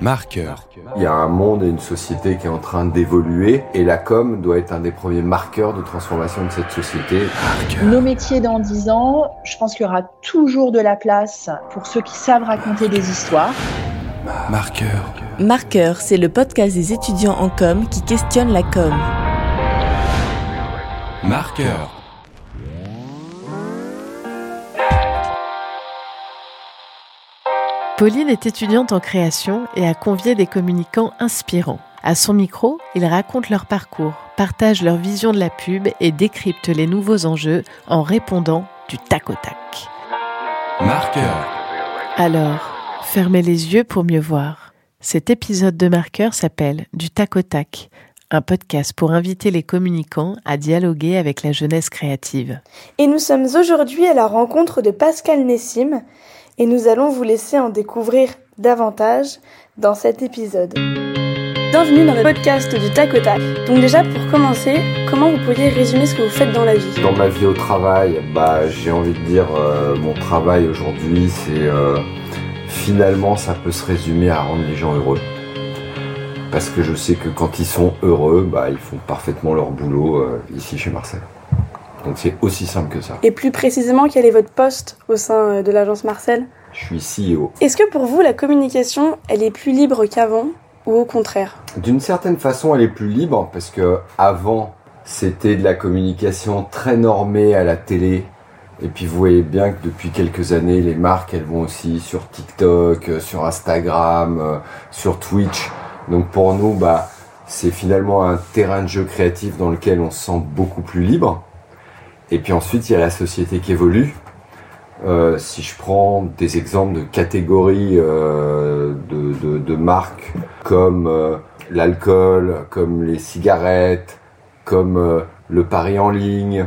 Marqueur. Il y a un monde et une société qui est en train d'évoluer et la com doit être un des premiers marqueurs de transformation de cette société. Nos métiers dans 10 ans, je pense qu'il y aura toujours de la place pour ceux qui savent raconter des histoires. Marqueur. Marqueur, c'est le podcast des étudiants en com qui questionne la com. Marqueur. Pauline est étudiante en création et a convié des communicants inspirants. À son micro, ils racontent leur parcours, partagent leur vision de la pub et décryptent les nouveaux enjeux en répondant du tac au tac. Marqueur. Alors, fermez les yeux pour mieux voir. Cet épisode de Marqueur s'appelle Du tac au tac, un podcast pour inviter les communicants à dialoguer avec la jeunesse créative. Et nous sommes aujourd'hui à la rencontre de Pascal Nessim et nous allons vous laisser en découvrir davantage dans cet épisode. Bienvenue dans le podcast du tac au tac. Donc déjà pour commencer, comment vous pourriez résumer ce que vous faites dans la vie? Dans ma vie au travail, bah, j'ai envie de dire euh, mon travail aujourd'hui, c'est euh, finalement ça peut se résumer à rendre les gens heureux. Parce que je sais que quand ils sont heureux, bah, ils font parfaitement leur boulot euh, ici chez Marcel. Donc c'est aussi simple que ça. Et plus précisément, quel est votre poste au sein euh, de l'agence Marcel? Je suis CEO. Est-ce que pour vous, la communication, elle est plus libre qu'avant ou au contraire? D'une certaine façon, elle est plus libre parce que avant, c'était de la communication très normée à la télé. Et puis vous voyez bien que depuis quelques années, les marques, elles vont aussi sur TikTok, euh, sur Instagram, euh, sur Twitch. Donc pour nous, bah, c'est finalement un terrain de jeu créatif dans lequel on se sent beaucoup plus libre. Et puis ensuite, il y a la société qui évolue. Euh, si je prends des exemples de catégories euh, de, de, de, marques comme euh, l'alcool, comme les cigarettes, comme le pari en ligne,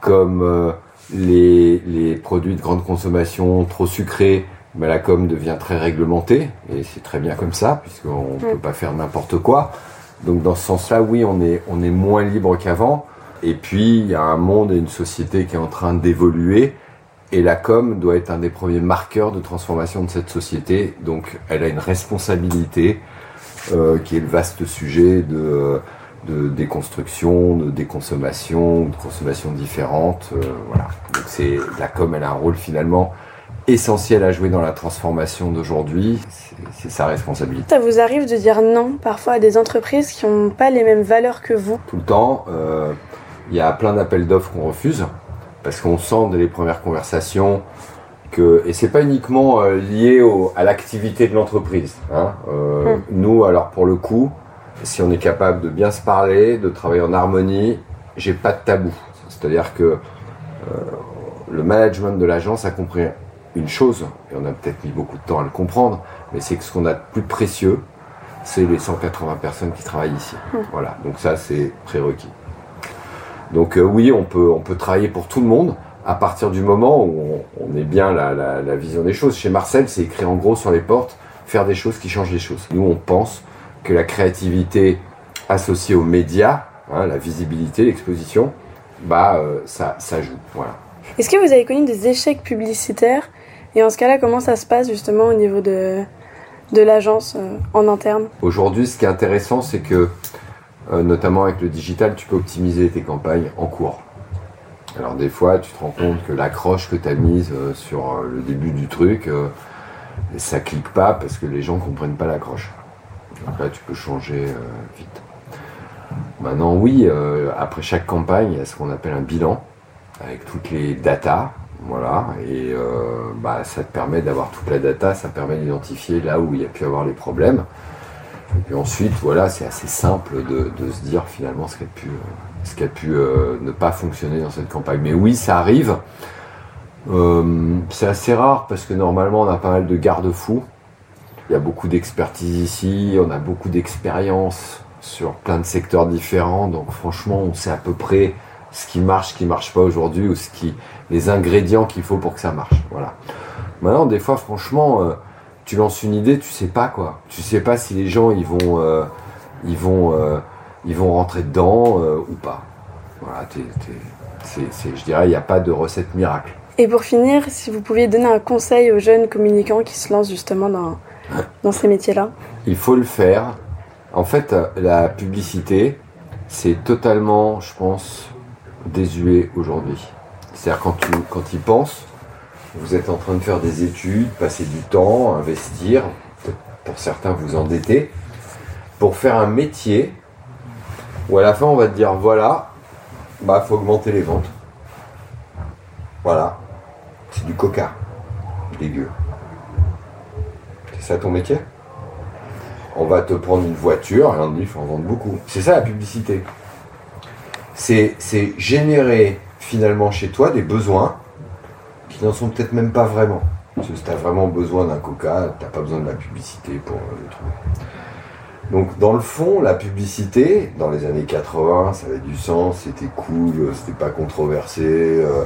comme les, les, produits de grande consommation trop sucrés, la com devient très réglementée et c'est très bien comme ça puisqu'on ne peut pas faire n'importe quoi. Donc dans ce sens-là, oui, on est, on est moins libre qu'avant. Et puis, il y a un monde et une société qui est en train d'évoluer. Et la com doit être un des premiers marqueurs de transformation de cette société. Donc, elle a une responsabilité euh, qui est le vaste sujet de, de déconstruction, de déconsommation, de consommation différente. Euh, voilà. Donc, c'est la com, elle a un rôle finalement essentiel à jouer dans la transformation d'aujourd'hui. C'est sa responsabilité. Ça vous arrive de dire non parfois à des entreprises qui n'ont pas les mêmes valeurs que vous? Tout le temps. Euh, il y a plein d'appels d'offres qu'on refuse parce qu'on sent dès les premières conversations que et c'est pas uniquement euh, lié au, à l'activité de l'entreprise. Hein. Euh, mmh. Nous, alors pour le coup, si on est capable de bien se parler, de travailler en harmonie, j'ai pas de tabou. C'est-à-dire que euh, le management de l'agence a compris une chose, et on a peut-être mis beaucoup de temps à le comprendre, mais c'est que ce qu'on a de plus précieux, c'est les 180 personnes qui travaillent ici. Mmh. Voilà, donc ça c'est prérequis. Donc euh, oui, on peut, on peut travailler pour tout le monde à partir du moment où on, on est bien la, la, la, vision des choses. Chez Marcel, c'est écrit en gros sur les portes, faire des choses qui changent les choses. Nous, on pense que la créativité associée aux médias, hein, la visibilité, l'exposition, bah euh, ça, ça joue. Voilà. Est-ce que vous avez connu des échecs publicitaires? Et en ce cas-là, comment ça se passe justement au niveau de, de l'agence euh, en interne? Aujourd'hui, ce qui est intéressant, c'est que notamment avec le digital, tu peux optimiser tes campagnes en cours. Alors des fois, tu te rends compte que l'accroche que tu as mise euh, sur euh, le début du truc, euh, ça clique pas parce que les gens comprennent pas l'accroche. Donc là, tu peux changer vite. Maintenant, oui, après chaque campagne, il y a ce qu'on appelle un bilan avec toutes les datas. Voilà, et bah, ça te permet d'avoir toute la data, ça permet d'identifier là où il y a pu avoir les problèmes. Et ensuite, voilà, c'est assez simple de, se dire finalement ce qui a pu, ce qui a pu euh, ne pas fonctionner dans cette campagne. Mais oui, ça arrive. Euh, c'est assez rare parce que normalement, on a pas mal de garde-fous. Il y a beaucoup d'expertise ici, on a beaucoup d'expérience sur plein de secteurs différents. Donc franchement, on sait à peu près ce qui marche, ce qui marche pas aujourd'hui, ou ce qui, les ingrédients qu'il faut pour que ça marche. Voilà. Maintenant, des fois, franchement. Euh, tu lances une idée, tu sais pas quoi. Tu sais pas si les gens ils vont, euh, ils vont, euh, ils vont rentrer dedans euh, ou pas. Voilà, t'es, t'es, c'est, je dirais, il n'y a pas de recette miracle. Et pour finir, si vous pouviez donner un conseil aux jeunes communicants qui se lancent justement dans dans ces métiers-là Il faut le faire. En fait, la publicité, c'est totalement, je pense, désuet aujourd'hui. C'est-à-dire quand tu quand y penses, vous êtes en train de faire des études, passer du temps, investir, pour certains vous endetter, pour faire un métier où à la fin on va te dire voilà, bah faut augmenter les ventes. Voilà. C'est du coca. Dégueu. C'est ça ton métier? On va te prendre une voiture et on te dit faut en vendre beaucoup. C'est ça la publicité. C'est générer finalement chez toi des besoins qui n'en sont peut-être même pas vraiment. Parce que si tu as vraiment besoin d'un coca, tu n'as pas besoin de la publicité pour euh, le trouver. Donc dans le fond, la publicité, dans les années 80, ça avait du sens, c'était cool, euh, c'était pas controversé, euh,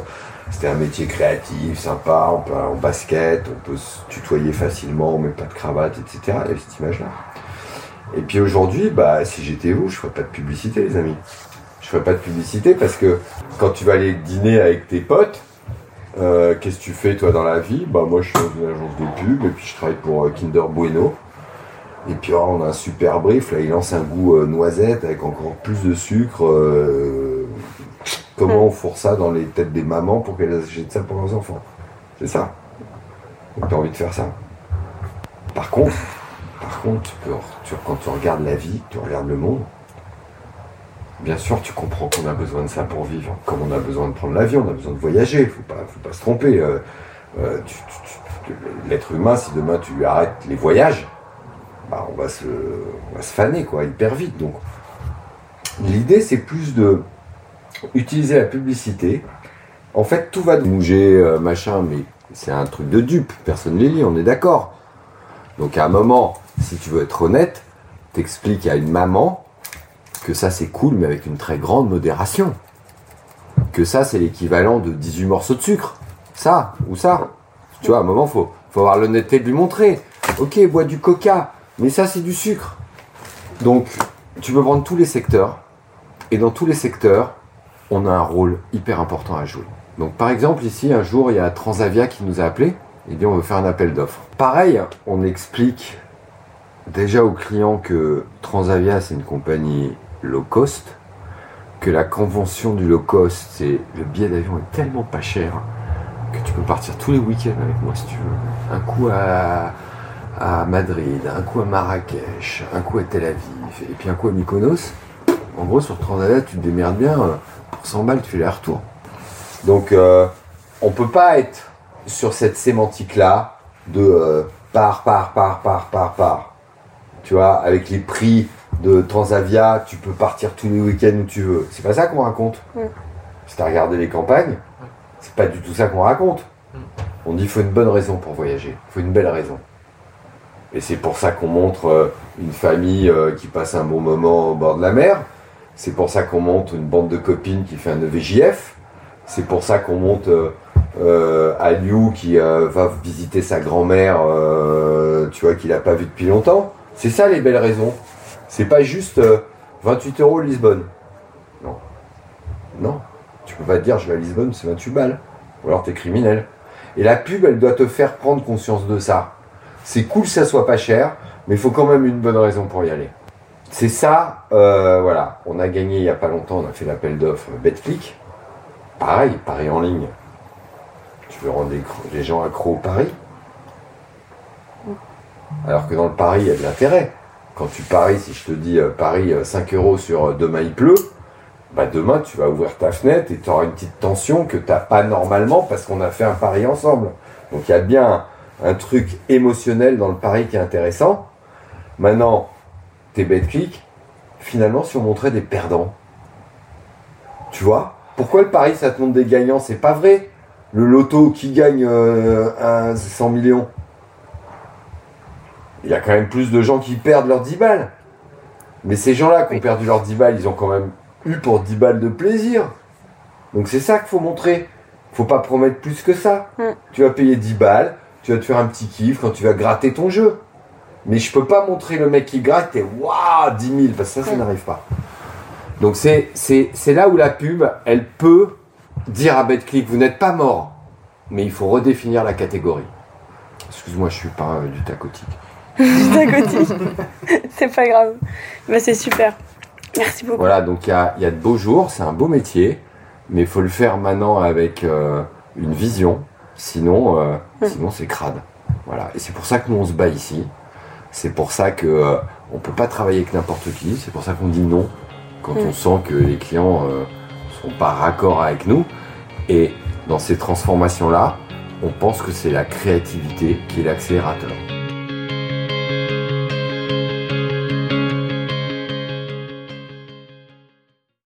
c'était un métier créatif, sympa, on peut en basket, on peut se tutoyer facilement, on met pas de cravate, etc. Il y avait cette image-là. Et puis aujourd'hui, bah, si j'étais vous, je ferais pas de publicité, les amis. Je ferais pas de publicité parce que quand tu vas aller dîner avec tes potes, euh, qu'est-ce que tu fais toi dans la vie? Bah moi je suis dans une agence de pub et puis je travaille pour euh, Kinder Bueno. Et puis oh, on a un super brief, là il lance un goût euh, noisette avec encore plus de sucre. comment on fourre ça dans les têtes des mamans pour qu'elles achètent ça pour leurs enfants? C'est ça. Donc t'as envie de faire ça. Par contre, par contre, quand tu regardes la vie, tu regardes le monde, bien sûr tu comprends qu'on a besoin de ça pour vivre. Comme on a besoin de prendre l'avion, on a besoin de voyager, faut pas, faut pas se tromper. euh, euh, L'être humain, si demain tu arrêtes les voyages, bah, on va se, on va se faner quoi, hyper vite. Donc, l'idée c'est plus de utiliser la publicité. En fait, tout va de bouger, euh, machin, mais c'est un truc de dupe. Personne ne les lit, on est d'accord. Donc, à un moment, si tu veux être honnête, t'expliques à une maman que ça c'est cool, mais avec une très grande modération. Que ça c'est l'équivalent de 18 morceaux de sucre. Ça, ou ça. Tu vois, à un moment, faut, faut avoir l'honnêteté de lui montrer. Ok, bois du coca, mais ça c'est du sucre. Donc, tu peux prendre tous les secteurs, et dans tous les secteurs, on a un rôle hyper important à jouer. Donc, par exemple, ici, un jour, il y a Transavia qui nous a appelé, et dit on veut faire un appel d'offres. Pareil, on explique déjà aux clients que Transavia, c'est une compagnie low cost, que la convention du low cost, c'est le billet d'avion est tellement pas cher que tu peux partir tous les week-ends avec moi si tu veux. Un coup à, Madrid, un coup à Marrakech, un coup à Tel Aviv, et puis un coup à Mykonos. En gros, sur Transavia, tu te démerdes bien. Pour 100 balles, tu fais les retours. Donc, euh, on peut pas être sur cette sémantique-là de euh, par, par, par, par, par, par. Tu vois, avec les prix de Transavia, tu peux partir tous les week-ends où tu veux. C'est pas ça qu'on raconte. Ouais. Si t'as regardé les campagnes, c'est pas du tout ça qu'on raconte. On dit qu'il faut une bonne raison pour voyager. Il faut une belle raison. Et c'est pour ça qu'on montre euh, une famille euh, qui passe un bon moment au bord de la mer. C'est pour ça qu'on montre une bande de copines qui fait un EVJF. C'est pour ça qu'on monte euh, euh, à Liu qui euh, va visiter sa grand-mère, euh, tu vois, qu'il n'a pas vue depuis longtemps. C'est ça les belles raisons. C'est pas juste euh, 28 euros Lisbonne. Non. Non. Tu peux pas te dire je vais à Lisbonne, c'est 28 balles. Ou alors t'es criminel. Et la pub, elle doit te faire prendre conscience de ça. C'est cool que ça soit pas cher, mais il faut quand même une bonne raison pour y aller. C'est ça, euh, voilà. On a gagné il y a pas longtemps, on a fait l'appel d'offres BetClick. Pareil, paris en ligne. Tu veux rendre les, gens accros au pari Alors que dans le pari, il y a de l'intérêt. Quand tu paries, si je te dis euh, parie euh, 5 euros sur euh, demain il pleut, bah demain tu vas ouvrir ta fenêtre et tu auras une petite tension que tu n'as pas normalement parce qu'on a fait un pari ensemble. Donc il y a bien un, truc émotionnel dans le pari qui est intéressant. Maintenant, tes BetClick, finalement, si on montrait des perdants, tu vois Pourquoi le pari ça te montre des gagnants? C'est pas vrai. Le loto qui gagne euh, un 100 millions, il y a quand même plus de gens qui perdent leurs 10 balles. Mais ces gens-là qui ont perdu leurs 10 balles, ils ont quand même eu pour 10 balles de plaisir. Donc c'est ça qu'il faut montrer. Faut pas promettre plus que ça. Mm. Tu vas payer 10 balles, tu vas te faire un petit kiff quand tu vas gratter ton jeu. Mais je peux pas montrer le mec qui gratte et waouh 10 000 parce que ça, ça Mm. n'arrive pas. Donc c'est c'est c'est là où la pub, elle peut dire à BetClick, vous n'êtes pas mort, mais il faut redéfinir la catégorie. Excuse-moi, je suis pas euh, du tacotique. du tacotis. c'est pas grave. Bah, c'est super. Merci beaucoup. Voilà, donc il y a, il y a de beaux jours, c'est un beau métier, mais il faut le faire maintenant avec euh, une vision, sinon, euh, Mm. sinon c'est crade. Voilà, et c'est pour ça que nous on se bat ici. C'est pour ça que euh, on peut pas travailler avec n'importe qui. C'est pour ça qu'on dit non quand Mm. on sent que les clients euh, sont pas raccord avec nous. Et dans ces transformations là, on pense que c'est la créativité qui est l'accélérateur.